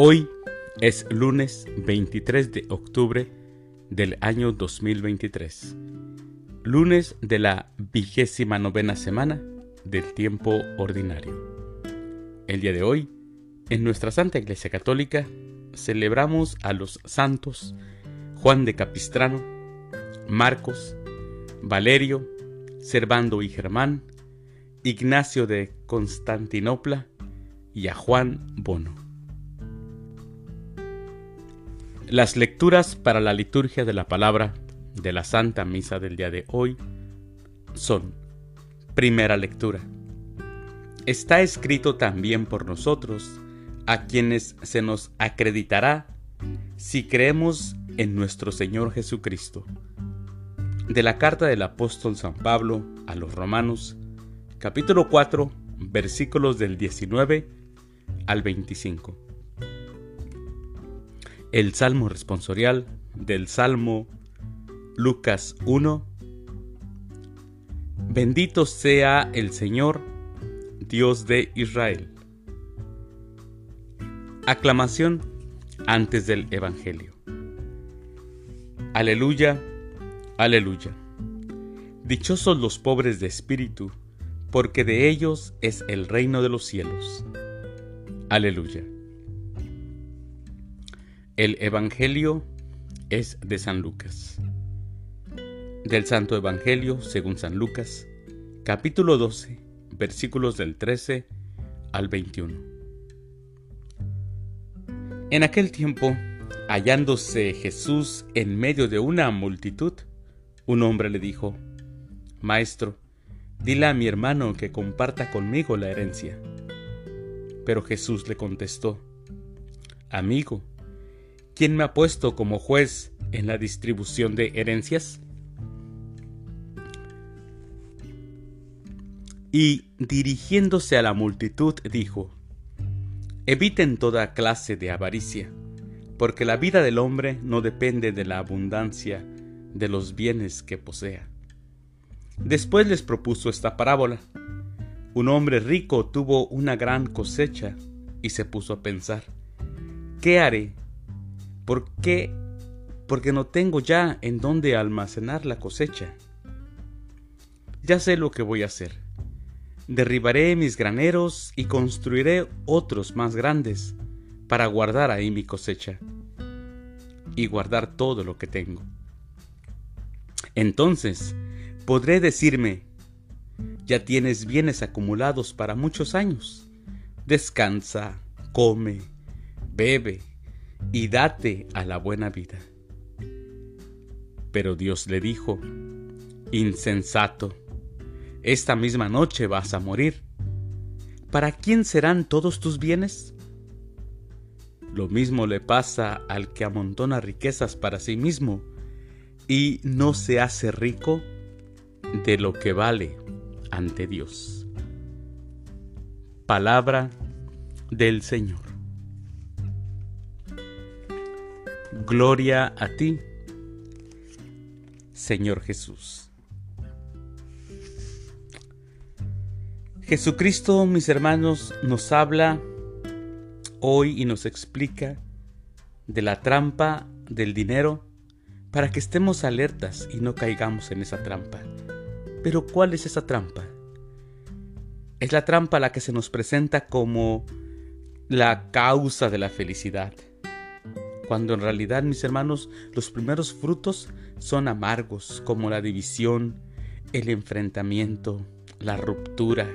Hoy es lunes 23 de octubre del año 2023, lunes de la vigésima novena semana del tiempo ordinario. El día de hoy, en nuestra Santa Iglesia Católica, celebramos a los santos Juan de Capistrano, Marcos, Valerio, Servando y Germán, Ignacio de Constantinopla y a Juan Bono. Las lecturas para la liturgia de la palabra de la Santa Misa del día de hoy son, primera lectura. Está escrito también por nosotros, a quienes se nos acreditará si creemos en nuestro Señor Jesucristo. De la carta del apóstol San Pablo a los Romanos, capítulo 4, versículos del 19 al 25 el Salmo responsorial del Salmo Lucas 1. Bendito sea el Señor, Dios de Israel. Aclamación antes del Evangelio. Aleluya, aleluya. Dichosos los pobres de espíritu, porque de ellos es el reino de los cielos. Aleluya. El Evangelio es de San Lucas. Del Santo Evangelio según San Lucas, capítulo 12, versículos del 13 al 21. En aquel tiempo, hallándose Jesús en medio de una multitud, un hombre le dijo, Maestro, dile a mi hermano que comparta conmigo la herencia. Pero Jesús le contestó, Amigo, ¿Quién me ha puesto como juez en la distribución de herencias? Y dirigiéndose a la multitud dijo, Eviten toda clase de avaricia, porque la vida del hombre no depende de la abundancia de los bienes que posea. Después les propuso esta parábola. Un hombre rico tuvo una gran cosecha y se puso a pensar, ¿qué haré ¿Por qué? Porque no tengo ya en dónde almacenar la cosecha. Ya sé lo que voy a hacer. Derribaré mis graneros y construiré otros más grandes para guardar ahí mi cosecha y guardar todo lo que tengo. Entonces podré decirme, ya tienes bienes acumulados para muchos años. Descansa, come, bebe y date a la buena vida. Pero Dios le dijo, Insensato, esta misma noche vas a morir. ¿Para quién serán todos tus bienes? Lo mismo le pasa al que amontona riquezas para sí mismo y no se hace rico de lo que vale ante Dios. Palabra del Señor. Gloria a ti, Señor Jesús. Jesucristo, mis hermanos, nos habla hoy y nos explica de la trampa del dinero para que estemos alertas y no caigamos en esa trampa. Pero ¿cuál es esa trampa? Es la trampa la que se nos presenta como la causa de la felicidad cuando en realidad, mis hermanos, los primeros frutos son amargos, como la división, el enfrentamiento, la ruptura.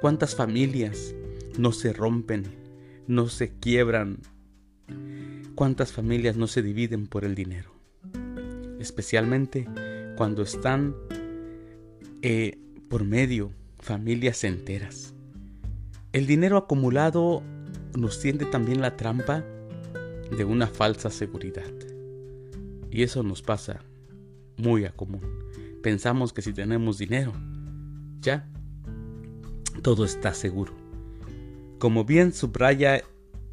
¿Cuántas familias no se rompen, no se quiebran? ¿Cuántas familias no se dividen por el dinero? Especialmente cuando están eh, por medio familias enteras. El dinero acumulado nos tiende también la trampa de una falsa seguridad. Y eso nos pasa muy a común. Pensamos que si tenemos dinero, ya, todo está seguro. Como bien subraya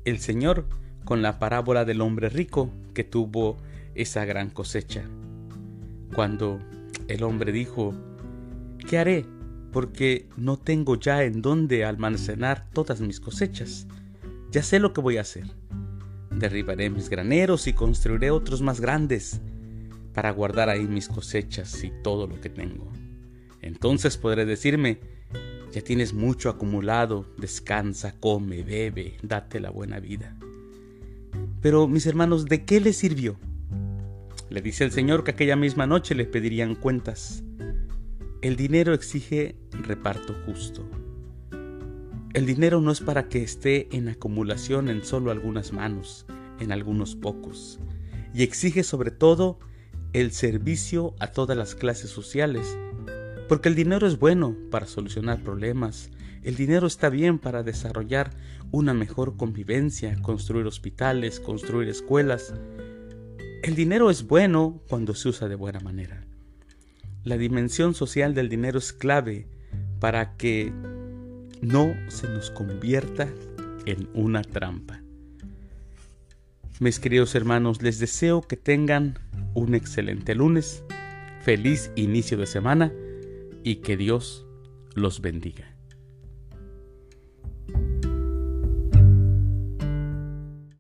el Señor con la parábola del hombre rico que tuvo esa gran cosecha. Cuando el hombre dijo, ¿qué haré? Porque no tengo ya en dónde almacenar todas mis cosechas. Ya sé lo que voy a hacer derribaré mis graneros y construiré otros más grandes para guardar ahí mis cosechas y todo lo que tengo. Entonces podré decirme, ya tienes mucho acumulado, descansa, come, bebe, date la buena vida. Pero mis hermanos, ¿de qué le sirvió? Le dice el Señor que aquella misma noche le pedirían cuentas. El dinero exige reparto justo. El dinero no es para que esté en acumulación en solo algunas manos, en algunos pocos, y exige sobre todo el servicio a todas las clases sociales, porque el dinero es bueno para solucionar problemas, el dinero está bien para desarrollar una mejor convivencia, construir hospitales, construir escuelas. El dinero es bueno cuando se usa de buena manera. La dimensión social del dinero es clave para que no se nos convierta en una trampa. Mis queridos hermanos, les deseo que tengan un excelente lunes, feliz inicio de semana y que Dios los bendiga.